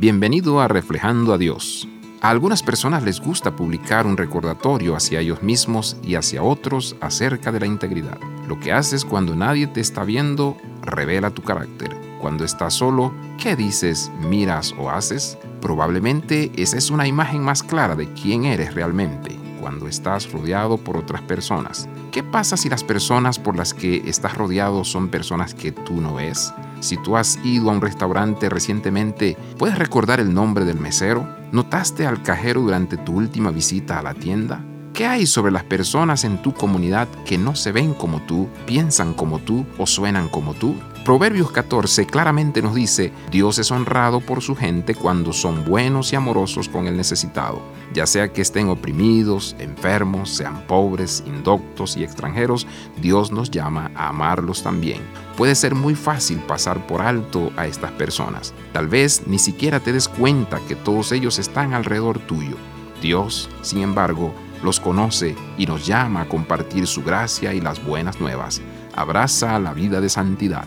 Bienvenido a Reflejando a Dios. A algunas personas les gusta publicar un recordatorio hacia ellos mismos y hacia otros acerca de la integridad. Lo que haces cuando nadie te está viendo revela tu carácter. Cuando estás solo, ¿qué dices, miras o haces? Probablemente esa es una imagen más clara de quién eres realmente cuando estás rodeado por otras personas. ¿Qué pasa si las personas por las que estás rodeado son personas que tú no ves? Si tú has ido a un restaurante recientemente, ¿puedes recordar el nombre del mesero? ¿Notaste al cajero durante tu última visita a la tienda? ¿Qué hay sobre las personas en tu comunidad que no se ven como tú, piensan como tú o suenan como tú? Proverbios 14 claramente nos dice, Dios es honrado por su gente cuando son buenos y amorosos con el necesitado, ya sea que estén oprimidos, enfermos, sean pobres, indoctos y extranjeros, Dios nos llama a amarlos también. Puede ser muy fácil pasar por alto a estas personas. Tal vez ni siquiera te des cuenta que todos ellos están alrededor tuyo. Dios, sin embargo, los conoce y nos llama a compartir su gracia y las buenas nuevas. Abraza la vida de santidad.